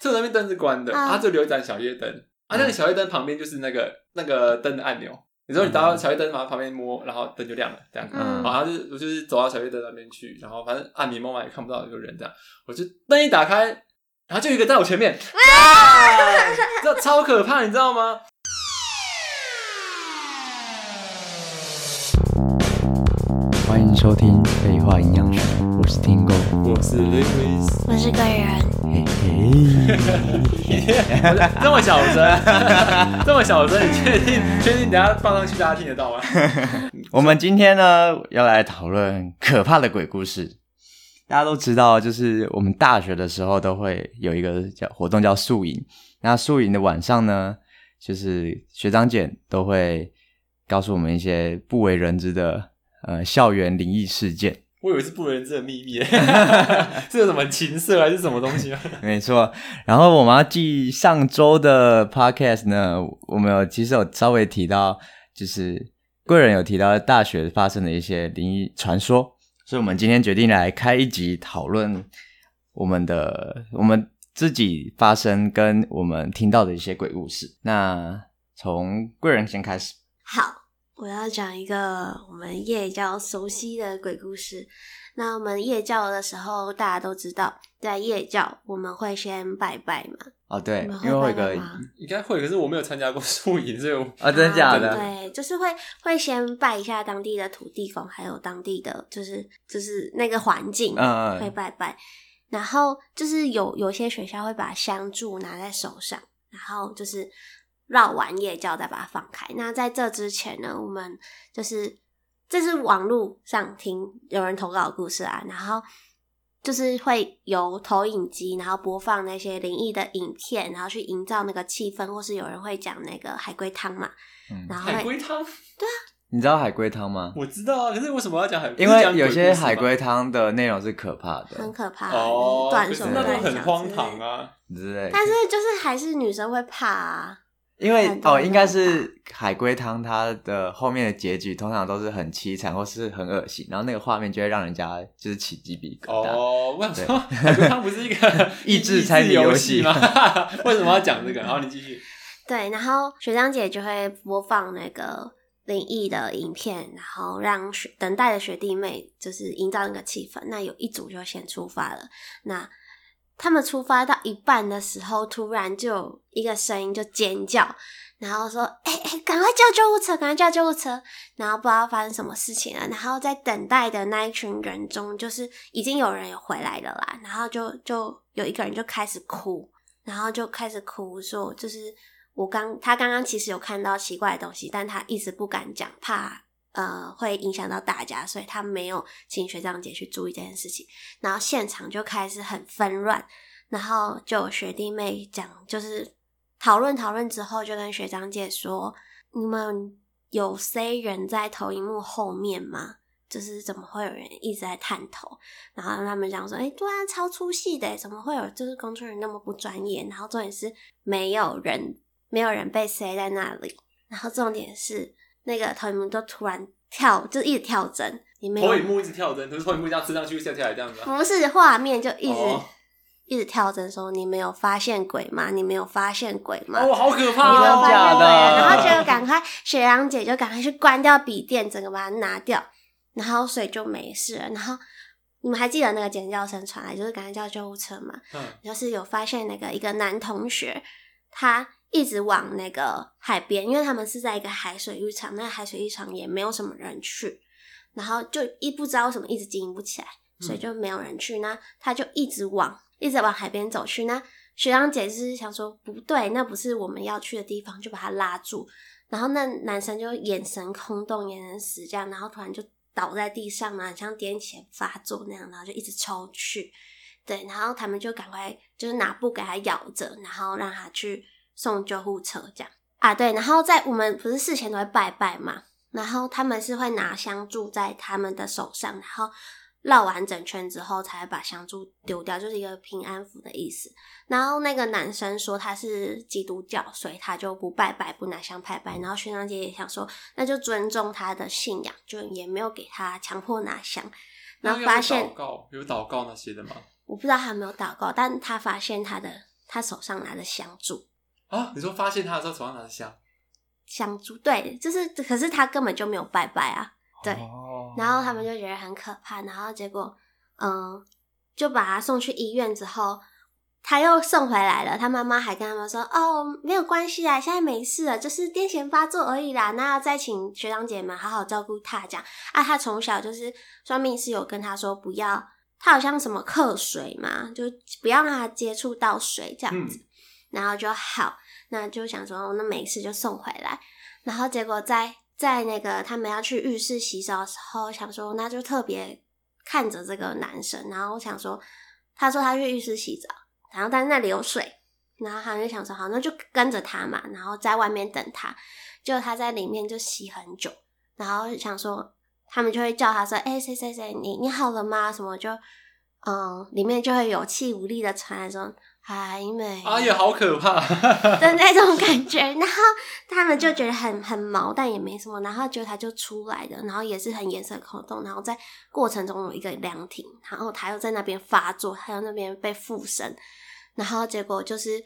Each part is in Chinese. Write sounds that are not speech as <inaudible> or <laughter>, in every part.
厕所那边灯是关的，它就留一盏小夜灯，啊，那个小夜灯旁边就是那个那个灯的按钮。你说你打到小夜灯，旁旁边摸，然后灯就亮了，这样。子。嗯，然后就是我就是走到小夜灯那边去，然后反正暗迷蒙嘛也看不到有人这样，我就灯一打开，然后就有一个在我前面，这超可怕，你知道吗？迎收听废话营养学，我是 Tingo，我是 Lewis，我是贵人。嘿嘿，<laughs> 这么小声，<laughs> 这么小声，你确定？确定？等下放上去，大家听得到吗？<laughs> 我们今天呢，要来讨论可怕的鬼故事。大家都知道，就是我们大学的时候都会有一个叫活动，叫宿营。那宿营的晚上呢，就是学长姐都会告诉我们一些不为人知的呃校园灵异事件。我以为是不为人知的秘密，<laughs> 是有什么情色还是什么东西吗？<laughs> 没错，然后我们要记上周的 podcast 呢，我们有其实有稍微提到，就是贵人有提到大学发生的一些灵异传说，所以我们今天决定来开一集讨论我们的我们自己发生跟我们听到的一些鬼故事。那从贵人先开始，好。我要讲一个我们夜教熟悉的鬼故事。那我们夜教的时候，大家都知道，在夜教我们会先拜拜嘛。哦，对，会拜拜因为会个应该会，可是我没有参加过宿营，所以我啊，真的假的？<laughs> 对，就是会会先拜一下当地的土地公，还有当地的就是就是那个环境，嗯，嗯，会拜拜。然后就是有有些学校会把香柱拿在手上，然后就是。绕完夜教再把它放开。那在这之前呢，我们就是这是网络上听有人投稿的故事啊，然后就是会由投影机，然后播放那些灵异的影片，然后去营造那个气氛，或是有人会讲那个海龟汤嘛。嗯，然后海龟汤？对啊，你知道海龟汤吗？我知道啊，可是为什么要讲海龟？因为有些海龟汤的内容是可怕的，很可怕哦，短手断脚，那都很荒唐啊之类。但是就是还是女生会怕啊。因为哦，应该是海龟汤，它的后面的结局通常都是很凄惨或是很恶心，然后那个画面就会让人家就是起鸡皮疙瘩。哦，为什么海龟汤不是一个 <laughs> 益智猜谜游戏吗？<laughs> 为什么要讲这个？然后你继续。对，然后学长姐就会播放那个灵异的影片，然后让学等待的学弟妹就是营造那个气氛。那有一组就先出发了，那。他们出发到一半的时候，突然就有一个声音就尖叫，然后说：“哎、欸、哎，赶、快叫救护车，赶快叫救护车！”然后不知道发生什么事情了。然后在等待的那一群人中，就是已经有人有回来了啦。然后就就有一个人就开始哭，然后就开始哭说：“就是我刚他刚刚其实有看到奇怪的东西，但他一直不敢讲，怕。”呃，会影响到大家，所以他没有请学长姐去注意这件事情。然后现场就开始很纷乱，然后就有学弟妹讲，就是讨论讨论之后，就跟学长姐说：“你们有 C 人在投影幕后面吗？就是怎么会有人一直在探头？”然后他们讲说：“哎，对啊，超出戏的，怎么会有就是工作人员那么不专业？”然后重点是没有人，没有人被塞在那里。然后重点是。那个投影幕都突然跳，就一直跳帧。你没有投影幕一直跳帧，就是投影幕这样吃上去下下来这样子。不是画面就一直、哦、一直跳帧，说你没有发现鬼吗？你没有发现鬼吗？哦，好可怕！你没有发现鬼，的然后就赶快雪阳姐就赶快去关掉笔电，整个把它拿掉，然后水就没事了。然后你们还记得那个尖叫声传来，就是赶快叫救护车嘛？嗯，就是有发现那个一个男同学，他。一直往那个海边，因为他们是在一个海水浴场，那海水浴场也没有什么人去，然后就一不知道为什么一直经营不起来，所以就没有人去。那他就一直往一直往海边走去。那学长姐是想说不对，那不是我们要去的地方，就把他拉住。然后那男生就眼神空洞，眼神死这样，然后突然就倒在地上嘛，像癫痫发作那样，然后就一直抽搐。对，然后他们就赶快就是拿布给他咬着，然后让他去。送救护车这样啊，对，然后在我们不是事前都会拜拜嘛，然后他们是会拿香柱在他们的手上，然后绕完整圈之后才会把香柱丢掉，就是一个平安符的意思。然后那个男生说他是基督教，所以他就不拜拜，不拿香拜拜。然后学长姐也想说，那就尊重他的信仰，就也没有给他强迫拿香。然后发现有祷告，有祷告那些的吗？我不知道他有没有祷告，但他发现他的。他手上拿着香烛啊。你说发现他的时候手上拿着香香烛，对，就是可是他根本就没有拜拜啊，对。哦、然后他们就觉得很可怕，然后结果嗯，就把他送去医院之后。他又送回来了，他妈妈还跟他们说：“哦，没有关系啊，现在没事了，就是癫痫发作而已啦。那再请学长姐们好好照顾他，这样啊。他从小就是算命师有跟他说，不要他好像什么克水嘛，就不要让他接触到水这样子，嗯、然后就好，那就想说那没事就送回来。然后结果在在那个他们要去浴室洗澡的时候，想说那就特别看着这个男生，然后我想说他说他去浴室洗澡。”然后但是那里有水，然后他就想说好，那就跟着他嘛，然后在外面等他。结果他在里面就洗很久，然后想说他们就会叫他说：“哎、谁谁谁，你你好了吗？”什么就嗯，里面就会有气无力的传来说。还没啊，也好可怕。<laughs> 的那种感觉，然后他们就觉得很很毛，但也没什么，然后就他就出来的，然后也是很颜色空洞，然后在过程中有一个凉亭，然后他又在那边发作，他又那边被附身，然后结果就是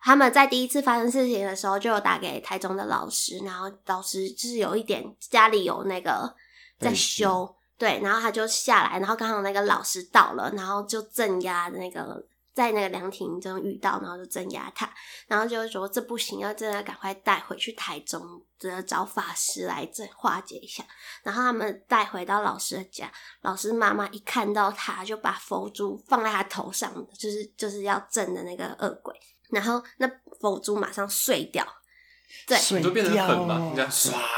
他们在第一次发生事情的时候就有打给台中的老师，然后老师就是有一点家里有那个在修，对，然后他就下来，然后刚好那个老师到了，然后就镇压那个。在那个凉亭中遇到，然后就镇压他，然后就说这不行，要真的赶快带回去台中，的找法师来这化解一下。然后他们带回到老师的家，老师妈妈一看到他，就把佛珠放在他头上，就是就是要镇的那个恶鬼。然后那佛珠马上碎掉，对，水就，变成粉嘛，你看，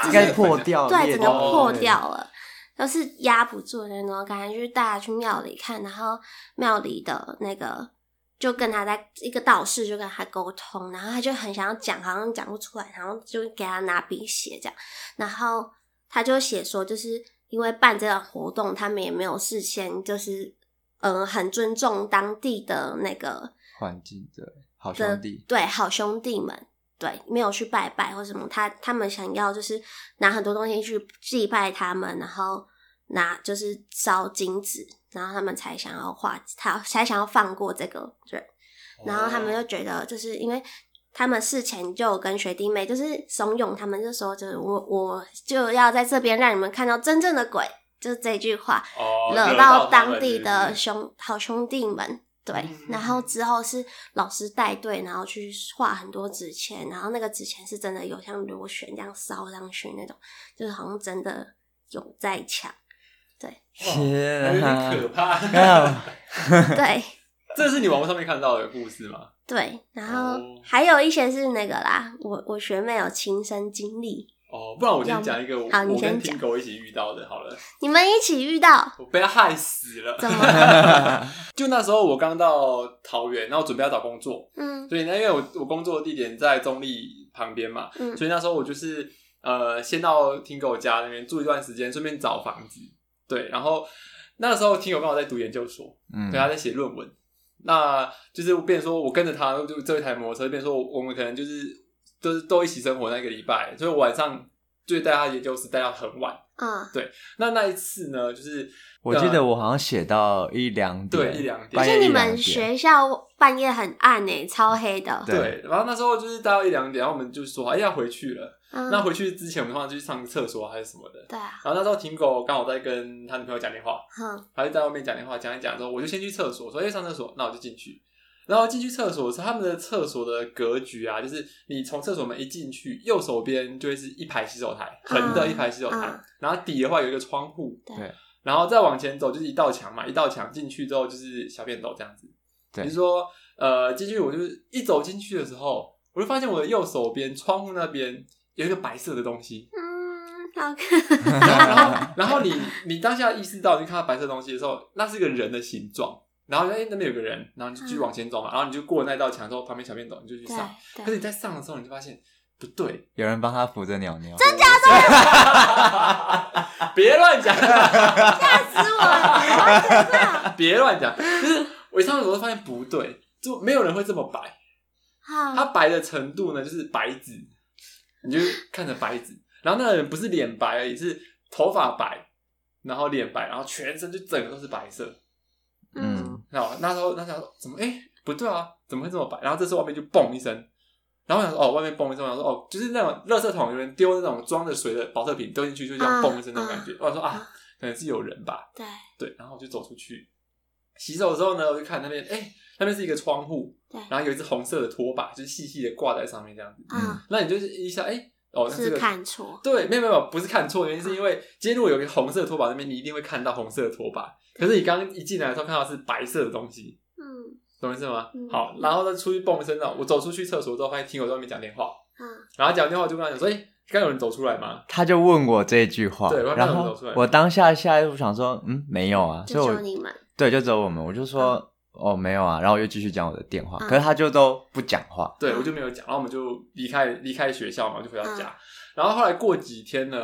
应该破掉，对，整个破掉了。都是压不住的那种感觉，就是大家去庙里看，然后庙里的那个。就跟他在一个道士就跟他沟通，然后他就很想要讲，好像讲不出来，然后就给他拿笔写这样，然后他就写说，就是因为办这个活动，他们也没有事先就是嗯、很尊重当地的那个环境的好兄弟，对好兄弟们，对没有去拜拜或什么，他他们想要就是拿很多东西去祭拜他们，然后拿就是烧金纸。然后他们才想要画，他才想要放过这个人。然后他们就觉得，就是因为他们事前就跟学弟妹就是怂恿他们，就说就是我我就要在这边让你们看到真正的鬼，就是这句话，哦、惹到当地的兄好兄弟们。对，然后之后是老师带队，然后去画很多纸钱，然后那个纸钱是真的有像螺旋这样烧上去那种，就是好像真的有在抢。对，天，有点可怕。对，这是你网络上面看到的故事吗？对，然后还有一些是那个啦，我我学妹有亲身经历。哦，不然我先讲一个我，好，你先讲。我跟听狗一起遇到的，好了。你们一起遇到？我被他害死了。怎么？<laughs> 就那时候我刚到桃园，然后准备要找工作。嗯。所以呢，因为我我工作的地点在中立旁边嘛，嗯，所以那时候我就是呃，先到听狗家那边住一段时间，顺便找房子。对，然后那个时候听友刚好在读研究所，嗯，对，他在写论文，那就是变成说我跟着他，就这一台摩托车，变成说我们可能就是都是都一起生活那个礼拜，所以晚上就带他研究室待到很晚，嗯，对，那那一次呢，就是我记得我好像写到一两点，对，一两点，而且你们学校半夜很暗诶，超黑的，对，然后那时候就是待到一两点，然后我们就说哎要回去了。嗯、那回去之前，我们通常就去上厕所还是什么的。对啊。然后那时候，婷狗刚好在跟他女朋友讲电话，嗯，他就在外面讲电话，讲一讲之后，我就先去厕所，说哎上厕所，那我就进去。然后进去厕所的时候，他们的厕所的格局啊，就是你从厕所门一进去，右手边就会是一排洗手台，横的一排洗手台，嗯、然后底的话有一个窗户，对。然后再往前走就是一道墙嘛，一道墙进去之后就是小便斗这样子。对。比如说呃进去，我就是一走进去的时候，我就发现我的右手边窗户那边。有一个白色的东西，嗯，好看。然后，然后你你当下意识到你看到白色的东西的时候，那是一个人的形状。然后，哎，那边有个人，然后你就继续往前走嘛。然后你就过了那道墙之后，旁边小便斗，你就去上。可是你在上的时候，你就发现不对，有人帮他扶着鸟鸟。真假的？<laughs> 别乱讲，吓死我了！别乱讲，就是我一上的时候发现不对，就没有人会这么白。他白的程度呢，就是白纸。你就看着白纸，然后那个人不是脸白而已，是头发白，然后脸白，然后全身就整个都是白色。嗯，然后那时候那时候怎么哎、欸，不对啊，怎么会这么白？然后这时候外面就嘣一声，然后我想说哦，外面嘣一声，我想说哦，就是那种垃圾桶有人丢那种装着水的保特瓶丢进去，就这样嘣一声那种感觉。啊、我想说啊，可能是有人吧。对对，然后我就走出去洗手的时候呢，我就看那边，哎、欸，那边是一个窗户，对，然后有一只红色的拖把，就是细细的挂在上面这样子。嗯，那你就是一下，哎、欸。哦，是看错，对，没有没有，不是看错，原因是因为今天如果有一个红色的拖把那边，你一定会看到红色的拖把。可是你刚一进来的时候看到是白色的东西，嗯，懂我意思吗？嗯、好，然后呢，出去蹦一身上，我走出去厕所之后，发现听我在外面讲电话，嗯，然后讲电话就跟他讲说，哎，刚有人走出来吗？他就问我这句话，对，然后我当下下一步想说，嗯，没有啊，就只有你们，对，就只有我们，我就说。嗯哦，没有啊，然后我又继续讲我的电话，嗯、可是他就都不讲话，对我就没有讲，然后我们就离开离开学校嘛，就回到家，嗯、然后后来过几天呢，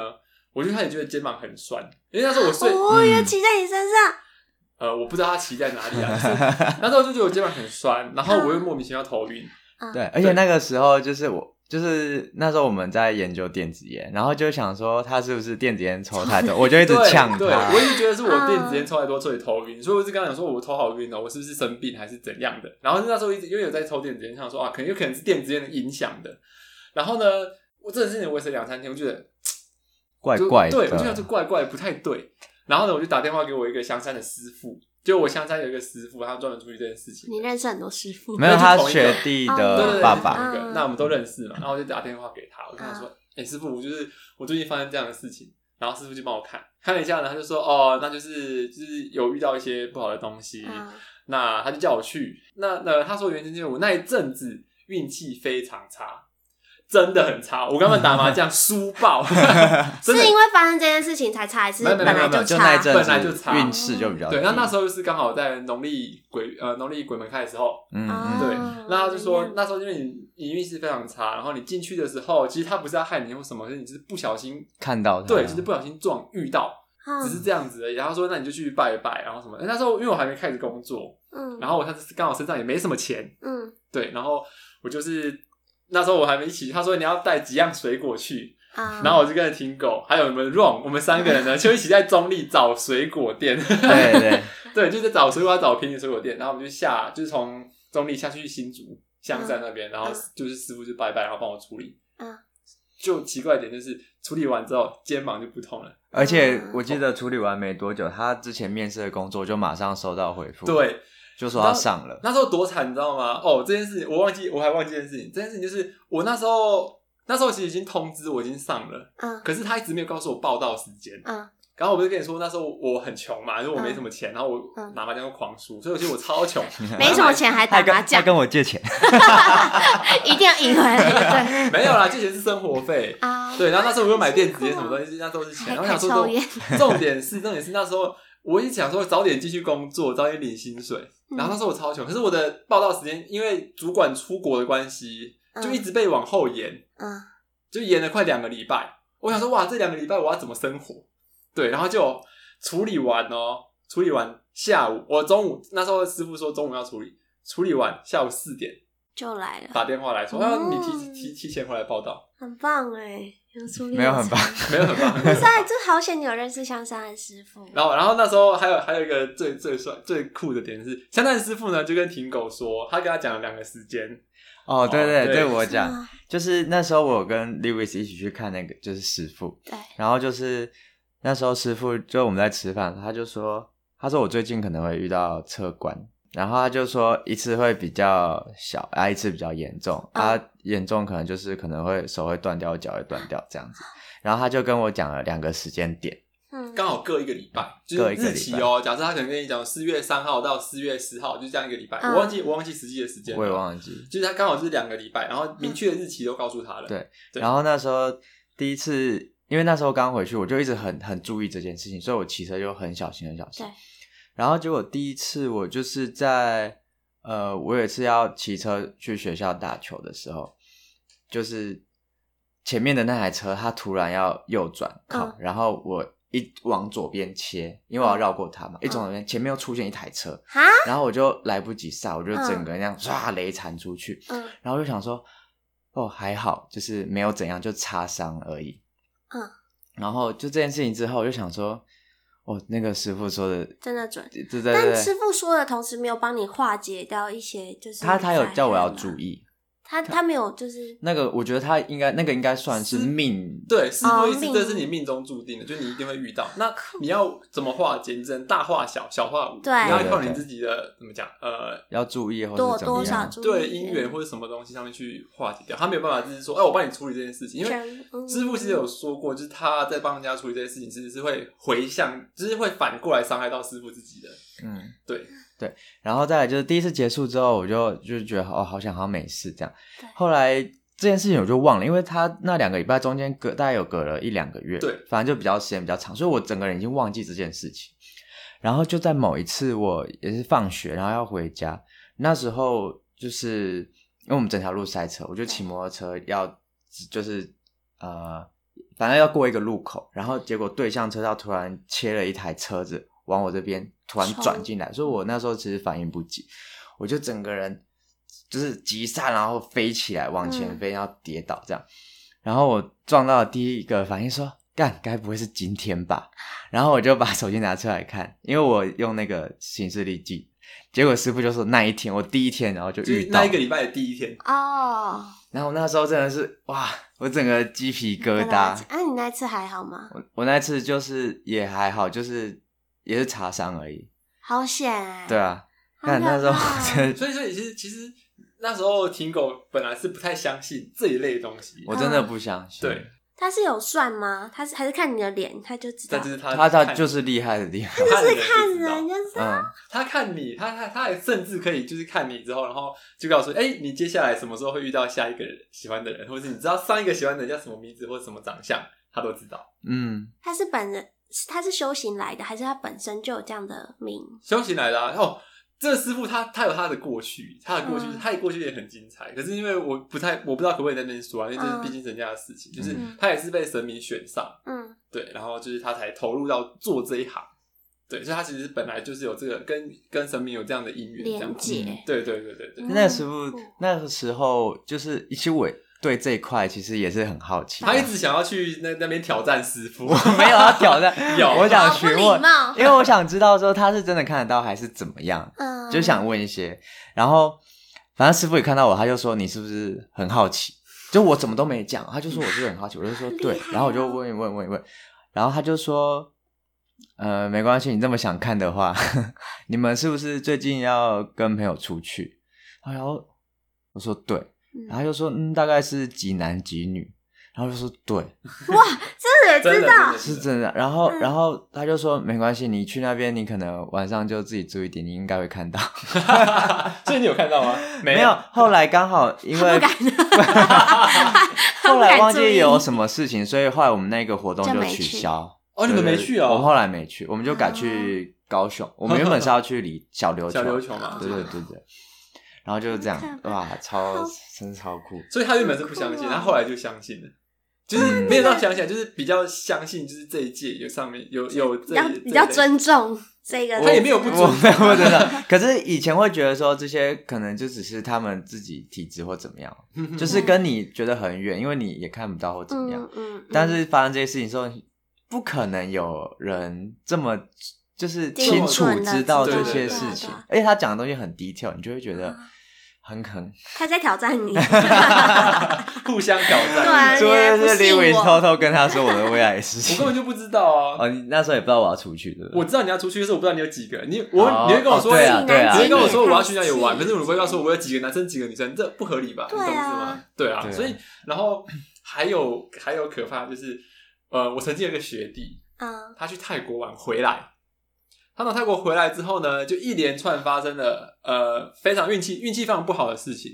我就开始觉得肩膀很酸，因为那时候我睡，我以为骑在你身上，呃，我不知道他骑在哪里啊，<laughs> 那时候就觉得我肩膀很酸，然后我又莫名其妙头晕，嗯、对，而且那个时候就是我。就是那时候我们在研究电子烟，然后就想说他是不是电子烟抽太多，<laughs> 我就一直呛他。对，我一直觉得是我电子烟抽太多，所以头晕。所以我就跟他讲说，我头好晕哦，我是不是生病还是怎样的？然后那时候一直因为有在抽电子烟，想说啊，可能有可能是电子烟的影响的。然后呢，我这件事情维持两三天，我觉得怪怪的，对，我就觉得怪怪不太对。然后呢，我就打电话给我一个香山的师傅。就我香山有一个师傅，他专门处理这件事情。你认识很多师傅？没有，他学弟的爸爸那个，那我们都认识嘛。然后我就打电话给他，我跟他说：“哎，师傅，我就是我最近发生这样的事情。”然后师傅就帮我看看了一下呢，他就说：“哦，那就是就是有遇到一些不好的东西。”那他就叫我去。那那他说原因就是因为我那一阵子运气非常差。真的很差，我刚刚打麻将输爆，<laughs> 是因为发生这件事情才差，还是本来就差？本来就差，运势就比较对。那那时候就是刚好在农历鬼呃农历鬼门开的时候，嗯，对。那他就说那时候因为你你运势非常差，然后你进去的时候，其实他不是要害你或什么，是你只是不小心看到，对，就是不小心撞遇到，只是这样子而已。然后说那你就去拜一拜，然后什么？那时候因为我还没开始工作，嗯，然后我他刚好身上也没什么钱，嗯，对，然后我就是。那时候我还没一起，他说你要带几样水果去，uh, 然后我就跟着听狗，还有我们 Ron，我们三个人呢 <laughs> 就一起在中立找水果店，对对 <laughs> 对，就是找水果，找便宜水果店，然后我们就下，就是从中立下去新竹香山那边，uh, 然后就是师傅就拜拜，然后帮我处理。嗯，uh, 就奇怪一点就是处理完之后肩膀就不痛了，而且我记得处理完没多久，他之前面试的工作就马上收到回复。对。就说他上了，那时候多惨，你知道吗？哦，这件事情我忘记，我还忘记这件事情。这件事情就是我那时候，那时候其实已经通知我已经上了，嗯，可是他一直没有告诉我报到时间，嗯，然后我不是跟你说那时候我很穷嘛，因为我没什么钱，然后我打麻将又狂输，所以我觉得我超穷，<laughs> 没什么钱还打麻将，他跟我借钱，<laughs> 一定要赢回来，对，<laughs> 没有啦，借钱是生活费。啊，对，然后那时候我又买电子烟什么东西，那都是钱，然后想说重点是重点是那时候。我一想说早点继续工作，早点领薪水，然后那时候我超穷，可是我的报道时间因为主管出国的关系，就一直被往后延，嗯，就延了快两个礼拜。我想说哇，这两个礼拜我要怎么生活？对，然后就处理完哦，处理完下午，我中午那时候师傅说中午要处理，处理完下午四点就来了，打电话来说，啊，你提提提前回来报道，很棒哎。<laughs> 没有很棒，没有很棒。可是啊，这好险你有认识香山的师傅。然后，然后那时候还有还有一个最最帅最酷的点是，香山的师傅呢就跟挺狗说，他跟他讲了两个时间。哦，对对对，我讲，就是那时候我跟 Lewis 一起去看那个，就是师傅。对。然后就是那时候师傅就我们在吃饭，他就说，他说我最近可能会遇到车关。然后他就说一次会比较小，啊一次比较严重，啊严重可能就是可能会手会断掉，脚会断掉这样子。然后他就跟我讲了两个时间点，嗯，刚好各一个礼拜，就是日期哦。假设他可能跟你讲四月三号到四月十号，就这样一个礼拜。我忘记我忘记实际的时间，我也忘记。就是他刚好是两个礼拜，然后明确的日期都告诉他了。对，然后那时候第一次，因为那时候刚回去，我就一直很很注意这件事情，所以我骑车就很小心很小心。然后结果第一次我就是在呃，我有一次要骑车去学校打球的时候，就是前面的那台车它突然要右转靠，嗯、然后我一往左边切，因为我要绕过它嘛，嗯、一转左边前面又出现一台车，哈然后我就来不及刹，我就整个人这样唰雷铲出去，嗯、然后我就想说哦还好，就是没有怎样，就擦伤而已，嗯，然后就这件事情之后，我就想说。哦，那个师傅说的真的准。对对对，但师傅说的同时没有帮你化解掉一些，就是他他有叫我要注意。他他没有，就是那个，我觉得他应该那个应该算是命，对，师傅意思这是你命中注定的，就是你一定会遇到。那你要怎么化解？你只能大化小，小化无。对，你要靠你自己的怎么讲？呃，要注意或者多多少注意，对姻缘或者什么东西上面去化解掉。他没有办法，就是说，哎，我帮你处理这件事情，因为师傅其实有说过，就是他在帮人家处理这件事情，其实是会回向，就是会反过来伤害到师傅自己的。嗯，对。对，然后再来就是第一次结束之后，我就就觉得哦，好想好像没事这样。后来这件事情我就忘了，因为他那两个礼拜中间隔大概有隔了一两个月，对，反正就比较时间比较长，所以我整个人已经忘记这件事情。然后就在某一次，我也是放学，然后要回家，那时候就是因为我们整条路塞车，我就骑摩托车要就是呃，反正要过一个路口，然后结果对向车道突然切了一台车子往我这边。突然转进来，所以我那时候其实反应不及，我就整个人就是急刹，然后飞起来往前飞，然后跌倒这样。然后我撞到第一个反应说：“干，该不会是今天吧？”然后我就把手机拿出来看，因为我用那个行事历记。结果师傅就说那一天，我第一天，然后就遇到那一个礼拜的第一天哦。然后那时候真的是哇，我整个鸡皮疙瘩。啊，你那次还好吗？我我那次就是也还好，就是。也是擦伤而已，好险哎！对啊，那那时候，<laughs> 所以说其实其实那时候听狗本来是不太相信这一类东西，我真的不相信。对，他是有算吗？他是还是看你的脸，他就知道。他他他就是厉害的地方，他就是看人，就是嗯，<laughs> 他看你，他他他还甚至可以就是看你之后，然后就告诉哎，你接下来什么时候会遇到下一个人喜欢的人，或者是你知道上一个喜欢的人叫什么名字或者什么长相，他都知道。嗯，他是本人。他是修行来的，还是他本身就有这样的命？修行来的啊！哦，这个师傅他他有他的过去，他的过去，嗯、他的过去也很精彩。可是因为我不太我不知道可不可以在那边说啊，因为这是毕竟人家的事情。嗯、就是他也是被神明选上，嗯，对，然后就是他才投入到做这一行，对，所以他其实本来就是有这个跟跟神明有这样的姻缘，这样子。对对对对对。那个师傅那个时候就是一起尾。对这一块其实也是很好奇，他一直想要去那那边挑战师傅，我没有要挑战，<laughs> 有。我想询问，因为我想知道说他是真的看得到还是怎么样，嗯，就想问一些，然后反正师傅也看到我，他就说你是不是很好奇？就我怎么都没讲，他就说我是很好奇，我就说 <laughs> 对，然后我就问一问问一问，然后他就说，呃，没关系，你这么想看的话，<laughs> 你们是不是最近要跟朋友出去？然后我说对。然后就说，嗯，大概是几男几女，然后就说对，<laughs> 哇，这也知道是真的。然后，然后他就说没关系，你去那边，你可能晚上就自己注意点，你应该会看到。<laughs> 所以你有看到吗？没有。后来刚好因为 <laughs> 后来忘记有什么事情，所以后来我们那个活动就取消。哦，你们没去哦？我们后来没去，我们就改去高雄。我们原本是要去离小琉球，小琉球嘛，对对对对。然后就是这样，哇，超真是超酷！所以他原本是不相信，他后来就相信了，就是没有到相信，就是比较相信，就是这一届有上面有有这比较尊重这个，他也没有不尊重，真的。可是以前会觉得说这些可能就只是他们自己体质或怎么样，<laughs> 就是跟你觉得很远，因为你也看不到或怎么样。嗯，但是发生这些事情之后，不可能有人这么。就是清楚知道这些事情，而且他讲的东西很 detail，你就会觉得很狠。他在挑战你，<laughs> <laughs> 互相挑战。<laughs> 除非是李伟偷偷跟他说我的未来的事情，我根本就不知道啊。哦，你那时候也不知道我要出去的。我知道你要出去，可是我不知道你有几个人。你我你会跟我说，你会跟我说我要去那里玩，可是我不会告诉我我有几个男生几个女生，这不合理吧？你懂是吗？对啊，所以然后还有还有可怕就是，呃，我曾经有个学弟，嗯，他去泰国玩回来。他从泰国回来之后呢，就一连串发生了呃非常运气运气非常不好的事情。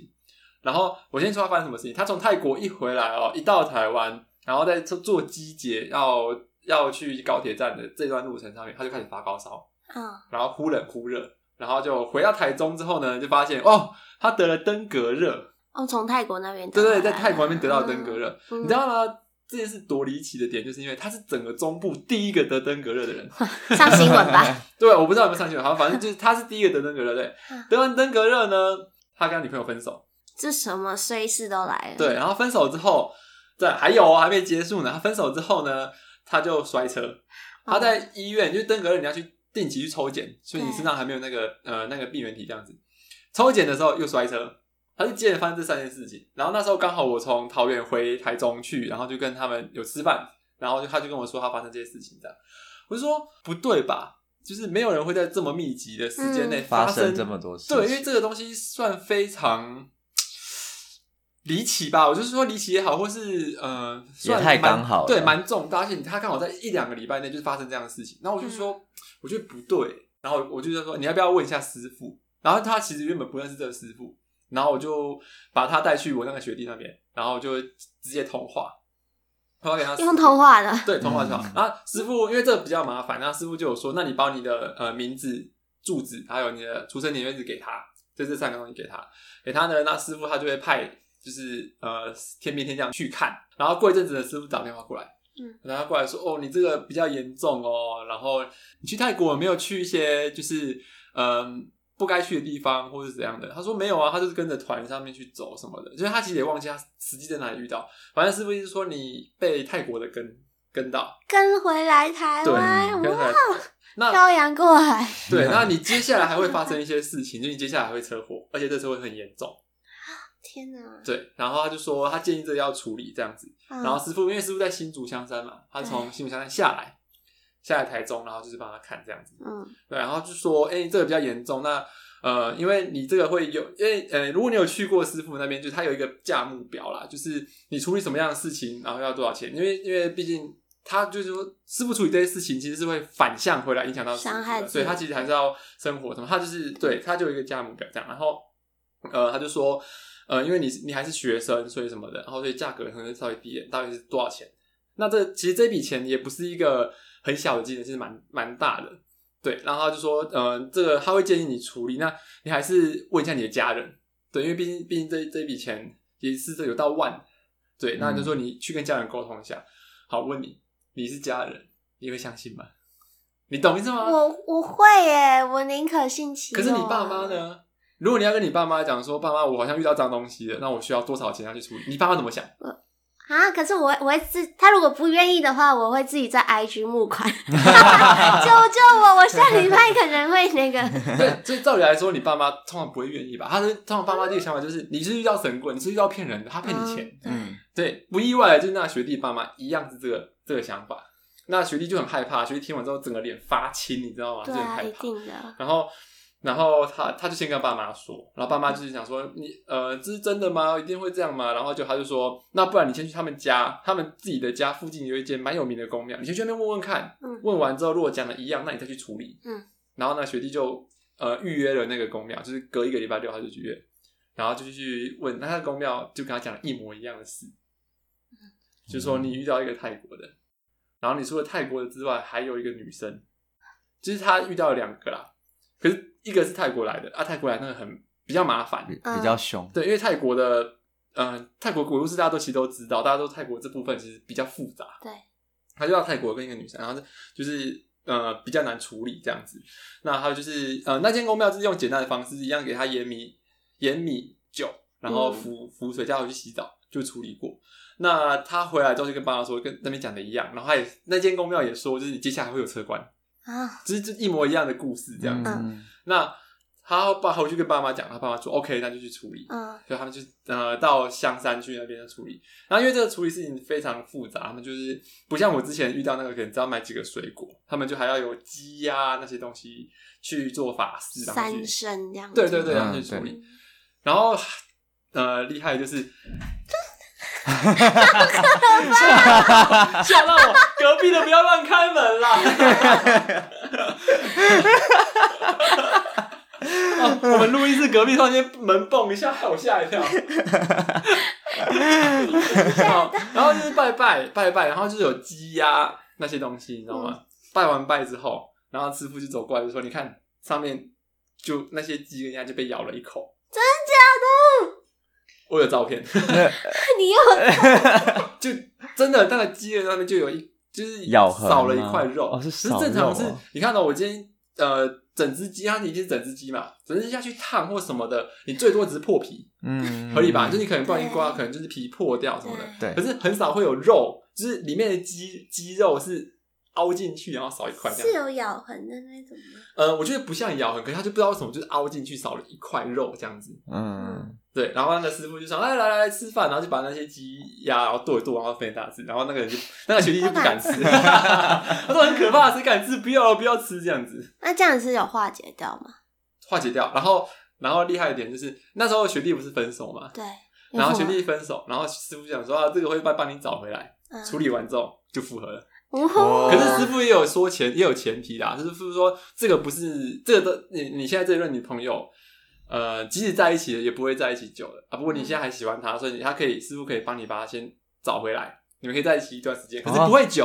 然后我先说他发生什么事情。他从泰国一回来哦，一到台湾，然后在坐坐机捷要要去高铁站的这段路程上面，他就开始发高烧，嗯，然后忽冷忽热，然后就回到台中之后呢，就发现哦，他得了登革热。哦，从泰国那边得对对，在泰国那边得到登革热，嗯、你知道吗？这件事多离奇的点，就是因为他是整个中部第一个得登革热的人，<laughs> 上新闻吧？<laughs> 对，我不知道有没有上新闻，好像反正就是他是第一个得登革热。对，得完登革热呢，他跟他女朋友分手，这什么衰事都来了。对，然后分手之后，对，还有还没结束呢。他分手之后呢，他就摔车，他在医院，就是登革热，你要去定期去抽检，所以你身上还没有那个呃那个病原体这样子。抽检的时候又摔车，他就接着发生这三件事情。然后那时候刚好我从桃园回台中去，然后就跟他们有吃饭，然后就他就跟我说他发生这些事情这样。我就说不对吧？就是没有人会在这么密集的时间内发生，发生这么多事。对，因为这个东西算非常。离奇吧，我就是说离奇也好，或是呃，算也太刚好，对，蛮重大，而且他刚好在一两个礼拜内就发生这样的事情，然后我就说，嗯、我觉得不对，然后我就说，你要不要问一下师傅？然后他其实原本不认识这个师傅，然后我就把他带去我那个学弟那边，然后就直接通话，通话给他用通话的，对，通话就好。然后师傅因为这个比较麻烦，然后师傅就有说，那你把你的呃名字、住址还有你的出生年月日给他，就这三个东西给他，给他呢，那师傅他就会派。就是呃，天兵天将去看，然后过一阵子的师傅打电话过来，嗯，然后过来说，哦，你这个比较严重哦，然后你去泰国有没有去一些就是嗯、呃、不该去的地方或是怎样的？他说没有啊，他就是跟着团上面去走什么的，就是他其实也忘记他实际在哪里遇到，反正师傅意思说你被泰国的跟跟到，跟回来台湾，对，哇，那漂洋过海，对，那你接下来还会发生一些事情，就你接下来还会车祸，而且这次会很严重。天哪！对，然后他就说他建议这个要处理这样子，嗯、然后师傅因为师傅在新竹香山嘛，他从新竹香山下来，下来台中，然后就是帮他看这样子，嗯，对，然后就说，哎、欸，这个比较严重，那呃，因为你这个会有，因为呃，如果你有去过师傅那边，就他有一个价目表啦，就是你处理什么样的事情，然后要多少钱，因为因为毕竟他就是说师傅处理这些事情，其实是会反向回来影响到伤害，所以他其实还是要生活什么，他就是对他就有一个价目表这样，然后呃，他就说。呃，因为你你还是学生，所以什么的，然后所以价格可能稍微低一点，到底是多少钱？那这其实这笔钱也不是一个很小的金额，其实蛮蛮大的。对，然后他就说，呃，这个他会建议你处理，那你还是问一下你的家人，对，因为毕竟毕竟这这笔钱也是这有到万，对，那你就说你去跟家人沟通一下。好，问你，你是家人，你会相信吗？你懂意思吗？我我会耶，我宁可信其有。可是你爸妈呢？如果你要跟你爸妈讲说，爸妈，我好像遇到脏东西了，那我需要多少钱要去处理？你爸妈怎么想？啊，可是我我会自他如果不愿意的话，我会自己在 IG 募款，<laughs> <laughs> 救救我！我下礼拜可能会那个。<laughs> 对，所以照理来说，你爸妈通常不会愿意吧？他是通常爸妈第一个想法就是，你是遇到神棍，你是遇到骗人的，他骗你钱。嗯，对，不意外，就是那学弟爸妈一样是这个这个想法。那学弟就很害怕，学弟听完之后整个脸发青，你知道吗？对啊，就很害怕。一定的。然后。然后他他就先跟爸妈说，然后爸妈就是想说，你呃这是真的吗？一定会这样吗？然后就他就说，那不然你先去他们家，他们自己的家附近有一间蛮有名的公庙，你先去那边问问看。嗯，问完之后如果讲的一样，那你再去处理。嗯，然后呢学弟就呃预约了那个公庙，就是隔一个礼拜六他就去约，然后就去问，那他的公庙就跟他讲了一模一样的事，嗯，就说你遇到一个泰国的，然后你除了泰国的之外，还有一个女生，就是他遇到了两个啦。可是一个是泰国来的啊，泰国来那个很比较麻烦，比较凶。对，因为泰国的，嗯、呃，泰国鬼故事大家都其实都知道，大家都泰国这部分其实比较复杂。对，他就到泰国跟一个女生，然后就是呃比较难处理这样子。那还有就是呃那间公庙是用简单的方式，一样给他盐米、盐米酒，然后浮浮水叫他去洗澡就处理过。那他回来之后就跟爸爸说，跟那边讲的一样，然后他也那间公庙也说，就是你接下来会有车关。啊，就是就一模一样的故事这样子。嗯、那他爸回去跟爸妈讲，他爸妈说 OK，那就去处理。嗯，所以他们就呃到香山去那边处理。然后因为这个处理事情非常复杂，他们就是不像我之前遇到那个，可能只要买几个水果，他们就还要有鸡呀那些东西去做法事，然后三牲这样子。对对对，然后去处理。嗯、然后呃厉害就是。哈哈哈哈哈！吓到我，隔壁的不要乱开门啦！我们录音室隔壁突然间门蹦一下，害我吓一跳。然后就是拜拜拜拜，然后就是有鸡鸭那些东西，你知道吗？拜完拜之后，然后师傅就走过来就说：“你看上面，就那些鸡跟鸭就被咬了一口。”真假的？我有照片，<laughs> 你有 <laughs> 就真的那个鸡的上面就有一就是咬少了一块肉，哦、是，是正常是，你看到我今天呃整只鸡，它已经是整只鸡嘛，整只鸡下去烫或什么的，你最多只是破皮，嗯，合理吧？就你可能不小心刮，可能就是皮破掉什么的，对。可是很少会有肉，就是里面的鸡鸡肉是凹进去，然后少一块。是有咬痕的那种吗？呃，我觉得不像咬痕，可是他就不知道为什么，就是凹进去少了一块肉这样子。嗯，对。然后那个师傅就说：“哎，来来来吃饭。”然后就把那些鸡鸭然后剁一剁，然后分给大家吃。然后那个人就 <laughs> 那个学弟就不敢吃，<laughs> 他说很可怕，谁敢吃？不要不要吃这样子。那这样是有化解掉吗？化解掉。然后然后厉害一点就是那时候学弟不是分手嘛？对。然后学弟分手，然后师傅想说啊，这个会帮帮你找回来。嗯、处理完之后就复合了。哦、可是师傅也有说前也有前提啦，就是师傅说这个不是这个都你你现在这一任女朋友，呃，即使在一起了也不会在一起久了啊。不过你现在还喜欢她，所以他可以师傅可以帮你把她先找回来，你们可以在一起一段时间，可是不会久。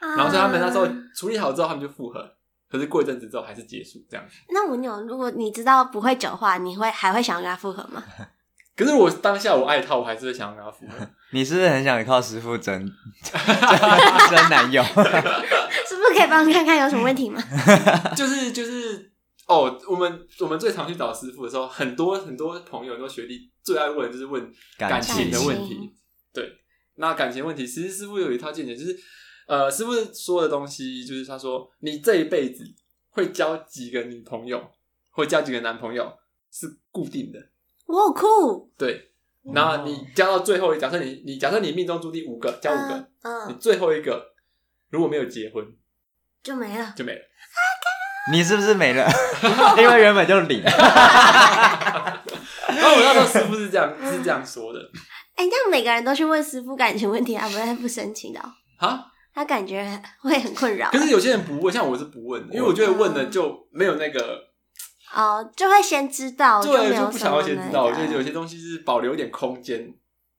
哦、然后所以他们那时候处理好之后，他们就复合。可是过一阵子之后还是结束这样。那我有，如果你知道不会久的话，你会还会想要跟他复合吗？<laughs> 可是我当下我爱他，我还是会想要跟他复合。你是不是很想靠师傅争 <laughs> 争男友？是不是可以帮我看看有什么问题吗？<laughs> 就是就是哦，我们我们最常去找师傅的时候，很多很多朋友、很多学弟最爱问的就是问感情的问题。对，那感情问题，其实师傅有一套见解，就是呃，师傅说的东西，就是他说你这一辈子会交几个女朋友，会交几个男朋友是固定的。我好酷。对，然后你加到最后，假设你你假设你命中注定五个，加五个，嗯，你最后一个如果没有结婚，就没了，就没了。你是不是没了？<laughs> 因为原本就零。<laughs> 然后我那时候师傅是这样是这样说的。哎，这样每个人都去问师傅感情问题，他不会不生气的啊？他感觉会很困扰。可是有些人不问，像我是不问的，因为我觉得问了就没有那个。哦，uh, 就会先知道，对，就，就不想要先知道。我觉得有些东西是保留一点空间，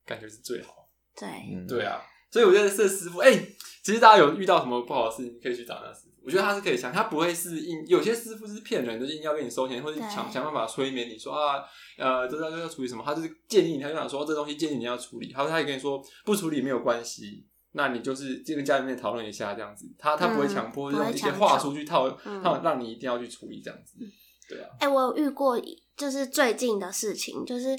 感觉是最好。对，嗯、对啊，所以我觉得这师傅，哎、欸，其实大家有遇到什么不好的事情，可以去找那师傅。我觉得他是可以想，他不会是硬。有些师傅是骗人的，就是硬要跟你收钱，或者想想办法催眠你说啊，呃，这要要处理什么？他就是建议你，他就想说这东西建议你要处理。他说他也跟你说不处理没有关系，那你就是这个家里面讨论一下这样子。他他不会强迫用一些话术去套套，让你一定要去处理这样子。对啊，哎、欸，我有遇过，就是最近的事情，就是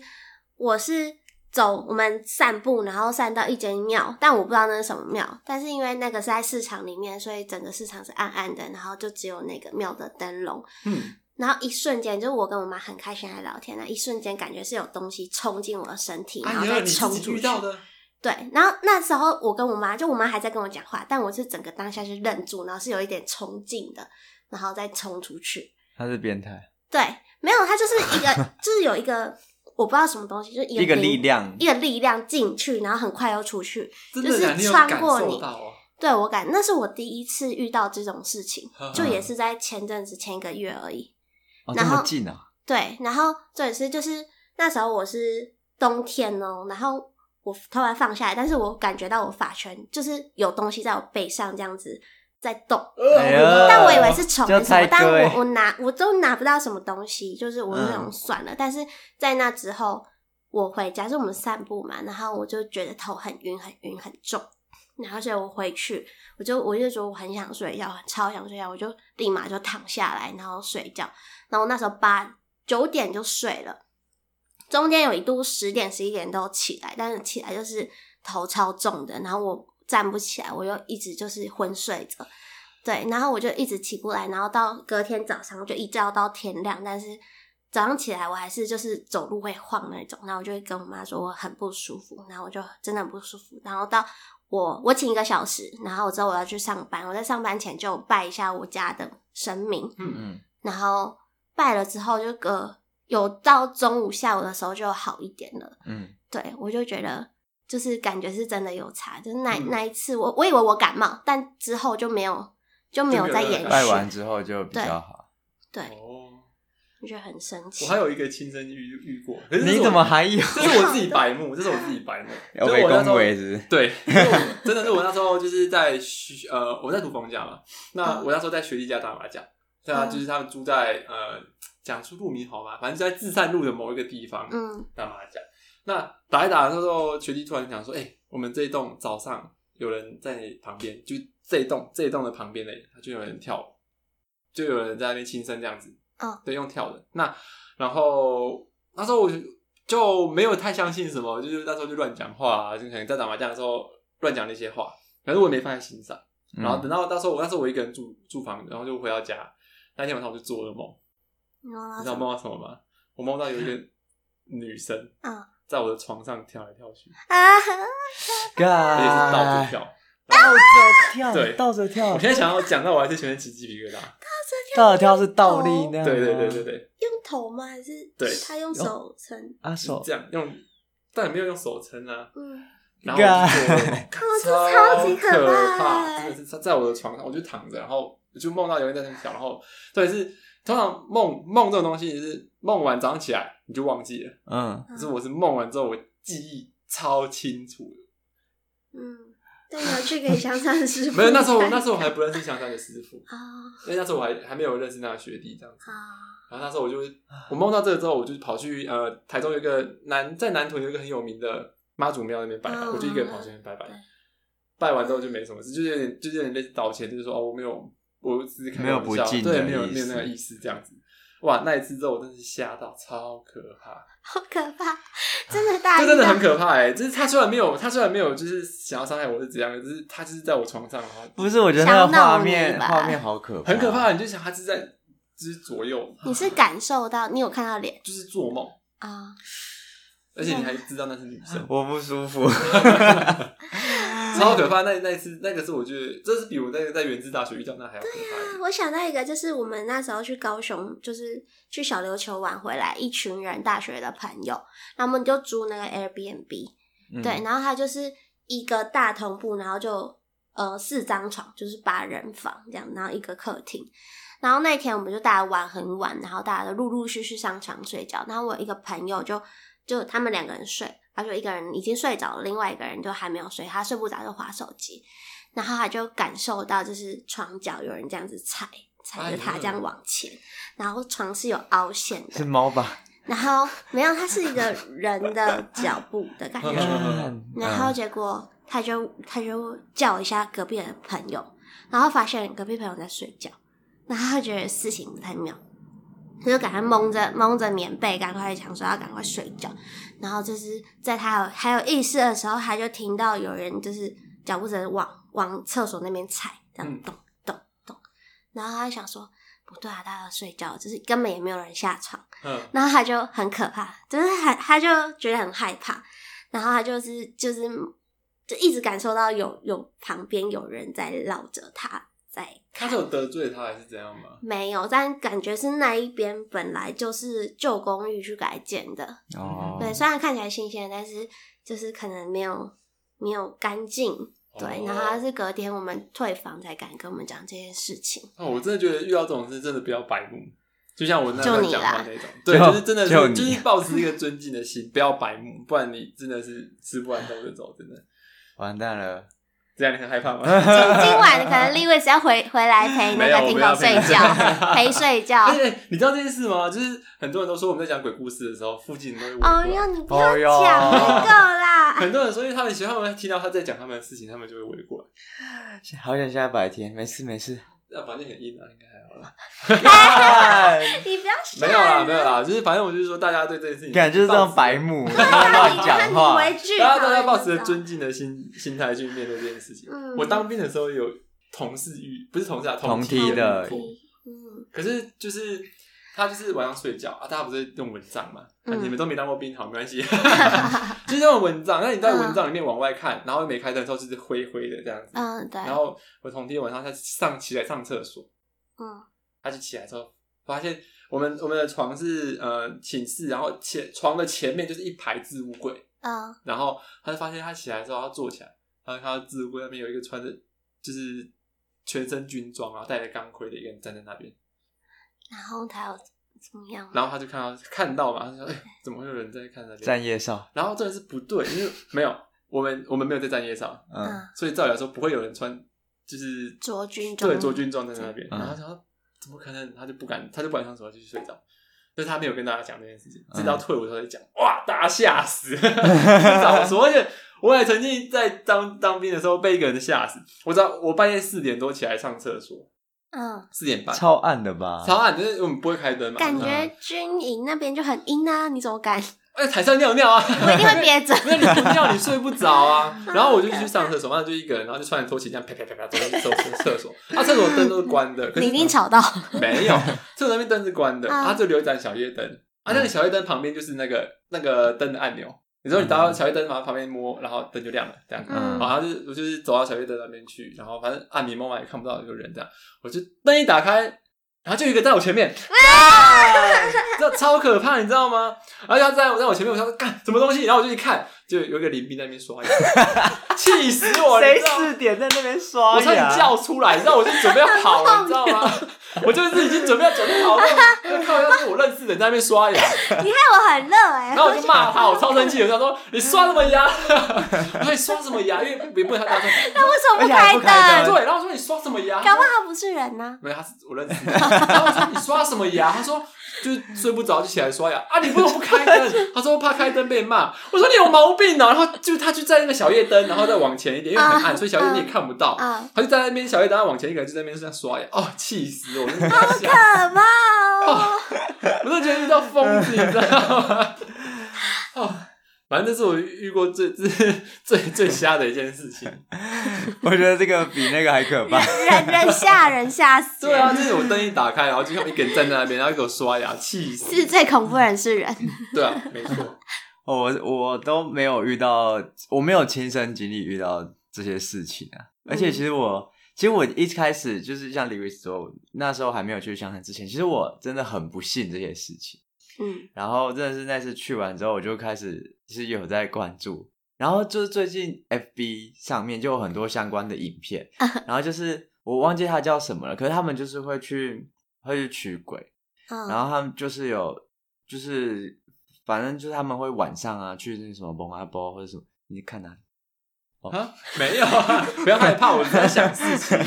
我是走我们散步，然后散到一间庙，但我不知道那是什么庙，但是因为那个是在市场里面，所以整个市场是暗暗的，然后就只有那个庙的灯笼，嗯，然后一瞬间，就是我跟我妈很开心在聊天，那一瞬间感觉是有东西冲进我的身体，然后再冲出去，对，然后那时候我跟我妈，就我妈还在跟我讲话，但我是整个当下是愣住，然后是有一点冲劲的，然后再冲出去。他是变态，对，没有，他就是一个，<laughs> 就是有一个我不知道什么东西，就是一个，力量，一个力量进去，然后很快又出去，就是穿过你。你对我感，那是我第一次遇到这种事情，就也是在前阵子前一个月而已。哦、然后这么近啊？对，然后这也是就是那时候我是冬天哦，然后我突然放下来，但是我感觉到我发圈就是有东西在我背上这样子。在动，呃、但我以为是虫什么，但我我拿我都拿不到什么东西，<laughs> 就是我那种算了。嗯、但是在那之后，我回家是我们散步嘛，然后我就觉得头很晕，很晕，很重。然后所以我回去，我就我就觉得我很想睡觉，超想睡觉，我就立马就躺下来，然后睡觉。然后那时候八九点就睡了，中间有一度十点十一点都起来，但是起来就是头超重的，然后我。站不起来，我又一直就是昏睡着，对，然后我就一直起不来，然后到隔天早上就一觉到天亮，但是早上起来我还是就是走路会晃那种，然后我就会跟我妈说我很不舒服，然后我就真的很不舒服，然后到我我请一个小时，然后我知道我要去上班，我在上班前就拜一下我家的神明，嗯嗯，然后拜了之后就隔有到中午下午的时候就好一点了，嗯，对，我就觉得。就是感觉是真的有差，就是那、嗯、那一次我我以为我感冒，但之后就没有就没有再延续。拜完之后就比较好。对，哦，我觉得很神奇。我还有一个亲身遇遇过，可是你怎么还有？这是我自己白目，这是我自己白目。<laughs> 要被恭维是？对，真的是我那时候就是在学呃，我在读逢甲嘛，那我那时候在学弟家打麻将，对啊，就是他们住在呃，讲出路名好吗？反正就在自善路的某一个地方，嗯，打麻将。那打一打的时候，学弟突然讲说：“哎、欸，我们这一栋早上有人在旁边，就这一栋这一栋的旁边嘞，他就有人跳，就有人在那边轻声这样子，嗯，oh. 对，用跳的。那然后那时候我就没有太相信什么，就是那时候就乱讲话，啊就可能在打麻将的时候乱讲那些话，可是我也没放在心上。然后等到到时候我那时候我一个人住住房，然后就回到家。那天晚上我就做噩梦，你知道梦到什么吗？我梦到有一个女生 <laughs> 在我的床上跳来跳去啊，而且是倒着跳，倒着跳，对，倒着跳。我现在想要讲到，我还是全身起鸡皮疙瘩。<laughs> 倒着跳是倒立那样，对对对对对，用头吗？还是对他用手撑啊？手这样用，但也没有用手撑啊。嗯。然后 <laughs> 超级可怕，真的是在在我的床上，我就躺着，然后我就梦到有人在那跳，然后对，是通常梦梦这种东西，是梦完早上起来你就忘记了，嗯，可是我是梦完之后我记忆超清楚的，嗯，对，有去给香山师傅，<laughs> 没有，那时候那时候我还不认识香山的师傅。啊，因为那时候我还还没有认识那个学弟这样子。啊，然后那时候我就我梦到这个之后，我就跑去呃台中有一个南在南屯有一个很有名的。妈祖庙那边拜拜，我就一个人跑去那边拜拜。拜完之后就没什么事，就是有点，就是有点类似道歉，就是说哦，我没有，我只是开玩笑，对，没有没有那个意思这样子。哇，那一次之后我真的是吓到，超可怕，好可怕，真的大，就 <laughs> 真的很可怕哎！就是他虽然没有，他虽然没有，就是想要伤害我是怎样，就是他就是在我床上，然后不是，我觉得那个画面画面好可怕，很可怕。你就想他是在就是左右，你是感受到，你有看到脸，就是做梦啊。而且你还知道那是女生，我不舒服，<laughs> 超可怕。那那一次，那个是我觉得，这是比我在在元智大学遇到那还要可怕。对啊，我想到一个，就是我们那时候去高雄，就是去小琉球玩回来，一群人大学的朋友，然后我们就租那个 Airbnb，、嗯、对，然后它就是一个大同步，然后就呃四张床，就是八人房这样，然后一个客厅。然后那天我们就大家玩很晚，然后大家都陆陆续续上床睡觉，然后我一个朋友就。就他们两个人睡，他说一个人已经睡着了，另外一个人就还没有睡，他睡不着就划手机，然后他就感受到就是床脚有人这样子踩，踩着他这样往前，哎、然后床是有凹陷的，是猫吧？然后没有，它是一个人的脚步的感觉，<laughs> 然后结果他就他就叫一下隔壁的朋友，然后发现隔壁朋友在睡觉，然后他觉得事情不太妙。他就赶快蒙着蒙着棉被，赶快想说要赶快睡觉。然后就是在他有还有意识的时候，他就听到有人就是脚步声往往厕所那边踩，这样咚咚咚。然后他就想说不对啊，他要睡觉，就是根本也没有人下床。嗯。然后他就很可怕，就是他他就觉得很害怕。然后他就是就是就一直感受到有有旁边有人在绕着他。在他是有得罪他还是怎样吗？没有，但感觉是那一边本来就是旧公寓去改建的哦。对，虽然看起来新鲜，但是就是可能没有没有干净。对，哦、然后他是隔天我们退房才敢跟我们讲这件事情。哦，我真的觉得遇到这种事真的不要白目，就像我那时候讲话那种，对，就是真的是就，就是抱持一个尊敬的心，不要白目，不然你真的是吃不完兜着走，真的完蛋了。这样你很害怕吗？<laughs> 今今晚可能立位只要回回来陪那个听口睡觉，<laughs> 陪睡觉。而且你知道这件事吗？就是很多人都说我们在讲鬼故事的时候，附近都会围过来。哦哟，你不要讲那个啦！<laughs> 很多人说，因为他们喜欢，他们听到他在讲他们的事情，他们就会围过来。好想现在白天，没事没事。那房间很硬啊，应该还好啦。你不要没有啦，没有啦，就是反正我就是说，大家对这件事情，感觉就是这种白目，乱讲话，大家都要抱持着尊敬的心心态去面对这件事情。我当兵的时候有同事遇，不是同事啊，同梯的，嗯，可是就是。他就是晚上睡觉啊，大家不是用蚊帐嘛？嗯、你们都没当过兵，好没关系，<laughs> <laughs> 就是那种蚊帐。那你在蚊帐里面往外看，嗯、然后没开灯的时候就是灰灰的这样子。嗯，对。然后我同天晚上他上起来上厕所，嗯，他就起来之后发现我们我们的床是呃寝室，然后前床的前面就是一排置物柜，嗯，然后他就发现他起来之后他坐起来，然后看到置物柜那边有一个穿着就是全身军装然后戴着钢盔的一个人站在那边。然后他有怎么样？然后他就看到看到嘛，他说：“哎、欸，怎么会有人在看那边？”站夜哨。然后这个是不对，因为没有我们我们没有在站夜哨，嗯，所以照理来说不会有人穿就是着军装，对，着军装在那边。嗯、然后他说：“怎么可能？”他就不敢，他就不敢上床继续睡着。但是他没有跟大家讲这件事情，直到退伍的时候才讲。哇，大家吓死！<laughs> 早说，而且我也曾经在当当兵的时候被一个人吓死。我知道我半夜四点多起来上厕所。嗯，四点半，超暗的吧？超暗，就是我们不会开灯嘛。感觉军营那边就很阴啊，你怎么敢？<laughs> 哎，台上尿尿啊！我一定会憋着，<laughs> 不是你不尿，你睡不着啊。<laughs> 然后我就去上厕所，然后就一个人，然后就穿着拖鞋这样啪啪啪啪走走厕所。厕所，啊，厕所灯都是关的，你一定吵到。没有，厕所那边灯是关的，它，就留一盏小夜灯。啊，那个小夜灯旁边就是那个那个灯的按钮。你说你到小夜灯旁旁边摸，然后灯就亮了，这样。嗯。然后就我就是走到小夜灯那边去，然后反正暗迷蒙嘛也看不到有个人，这样。我就灯一打开。然后就一个在我前面，<laughs> 这超可怕，你知道吗？然后他在在我前面，我想说干什么东西？然后我就一看，就有一个林兵在那边刷牙，<laughs> 气死我了！谁四点在那边刷牙？我差点叫出来，你知道，我就准备要跑了，你知道吗？<laughs> 我就是已经准备要准备跑了，看我要是我认识的人在那边刷牙，你害我很热哎。然后我就骂他，我超生气的，他说你刷什么牙？<laughs> 我说你刷什么牙？因为别不能他大声。那为什么不开灯？对，然后我说你刷什么牙？搞不好他不是人呢。没有，他是我认识。然后我说你刷什么牙？他说就睡不着就起来刷牙啊！你为什么不开灯？他说怕开灯被骂。我说你有毛病哦！然后就他就在那个小夜灯，<laughs> 然后再往前一点，因为很暗，所以小夜灯也看不到。他就在那边小夜灯，他往前一个人就在那边这样刷牙。哦，气死我！好可怕哦！<laughs> 我都觉得遇到疯子，你知道吗？<laughs> 哦。反正这是我遇过最最最最瞎的一件事情。我觉得这个比那个还可怕，人人吓人吓死。对啊，就是我灯一打开，然后就像一个人站在那边，然后给我刷牙，气死。是最恐怖的人是人。对啊，没错。我我都没有遇到，我没有亲身经历遇到这些事情啊。而且其实我，其实我一开始就是像李维斯说，那时候还没有去香山之前，其实我真的很不信这些事情。嗯，然后真的是那次去完之后，我就开始其实有在关注，然后就是最近 FB 上面就有很多相关的影片，<laughs> 然后就是我忘记它叫什么了，可是他们就是会去会去驱鬼，然后他们就是有就是反正就是他们会晚上啊去那什么蒙阿波或者什么，你看哪里？啊，<laughs> 没有啊，不要害怕，我在想事情，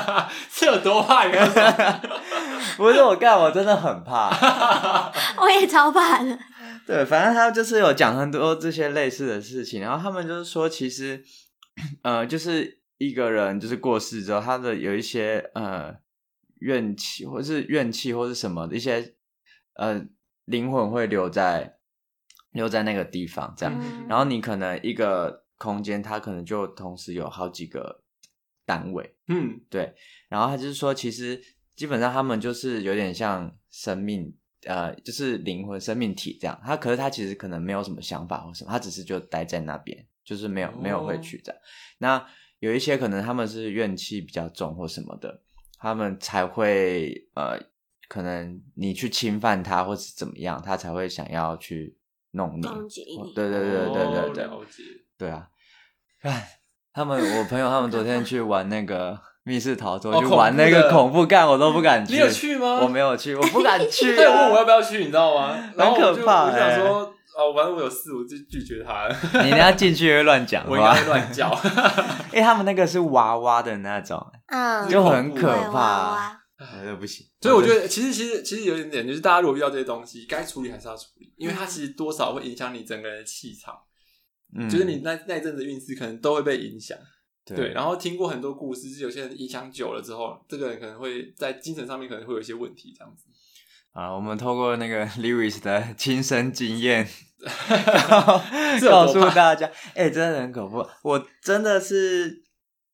<laughs> 这有多怕？你看。<laughs> 不是我干，我真的很怕。我也超怕的。对，反正他就是有讲很多这些类似的事情，然后他们就是说，其实，呃，就是一个人就是过世之后，他的有一些呃怨气，或是怨气，或是什么的一些呃灵魂会留在留在那个地方，这样。嗯、然后你可能一个空间，它可能就同时有好几个单位。嗯，对。然后他就是说，其实。基本上他们就是有点像生命，呃，就是灵魂、生命体这样。他可是他其实可能没有什么想法或什么，他只是就待在那边，就是没有没有回去这样。那有一些可能他们是怨气比较重或什么的，他们才会呃，可能你去侵犯他或是怎么样，他才会想要去弄你。对对对对对对对，对啊！看他们，我朋友他们昨天去玩那个。<laughs> 密室逃脱就玩那个恐怖干，我都不敢去。你有去吗？我没有去，我不敢去。<laughs> 对，问我要不要去，你知道吗？<laughs> 很可怕。我想说，哦，反正我有事，我就拒绝他了。你等下进去会乱讲，我应该会乱叫。因为他们那个是娃娃的那种，嗯，就很可怕，那不行。所以我觉得，其实其实其实有点点，就是大家如果遇到这些东西，该处理还是要处理，因为它其实多少会影响你整个人的气场，嗯，就是你那那一阵子运势可能都会被影响。对，对，然后听过很多故事，是有些人影响久了之后，这个人可能会在精神上面可能会有一些问题，这样子。啊，我们透过那个 Lewis 的亲身经验，<laughs> 告诉大家，哎、欸，真的很恐怖，我真的是。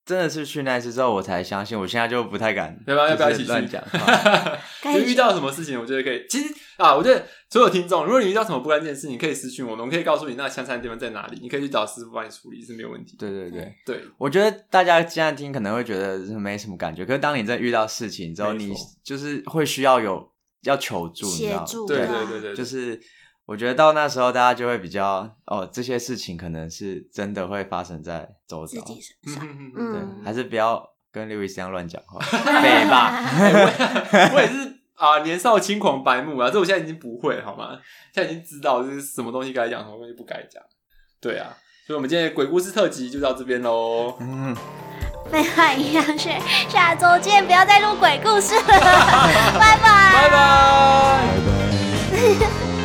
真的是去那次之后，我才相信。我现在就不太敢，对吧？要不要一起乱讲？<laughs> 就遇到什么事情，我觉得可以。其实啊，我觉得所有听众，如果你遇到什么不干净的事情，你可以私信我们，我们可以告诉你那香山的地方在哪里，你可以去找师傅帮你处理是没有问题。对对对对，我觉得大家现在听可能会觉得没什么感觉，可是当你在遇到事情之后，你就是会需要有要求助，你知道吗？对对对对，就是。我觉得到那时候，大家就会比较哦，这些事情可能是真的会发生在周遭，自己身上，嗯，对，还是不要跟刘伟这样乱讲话，<laughs> 对吧？<laughs> 我也是啊，年少轻狂白目啊，这我现在已经不会好吗？现在已经知道就是什么东西该讲，什么东西不该讲。对啊，所以我们今天的鬼故事特辑就到这边喽。嗯，<laughs> 废话营养学，下周见，不要再录鬼故事了，拜拜，拜拜，拜拜。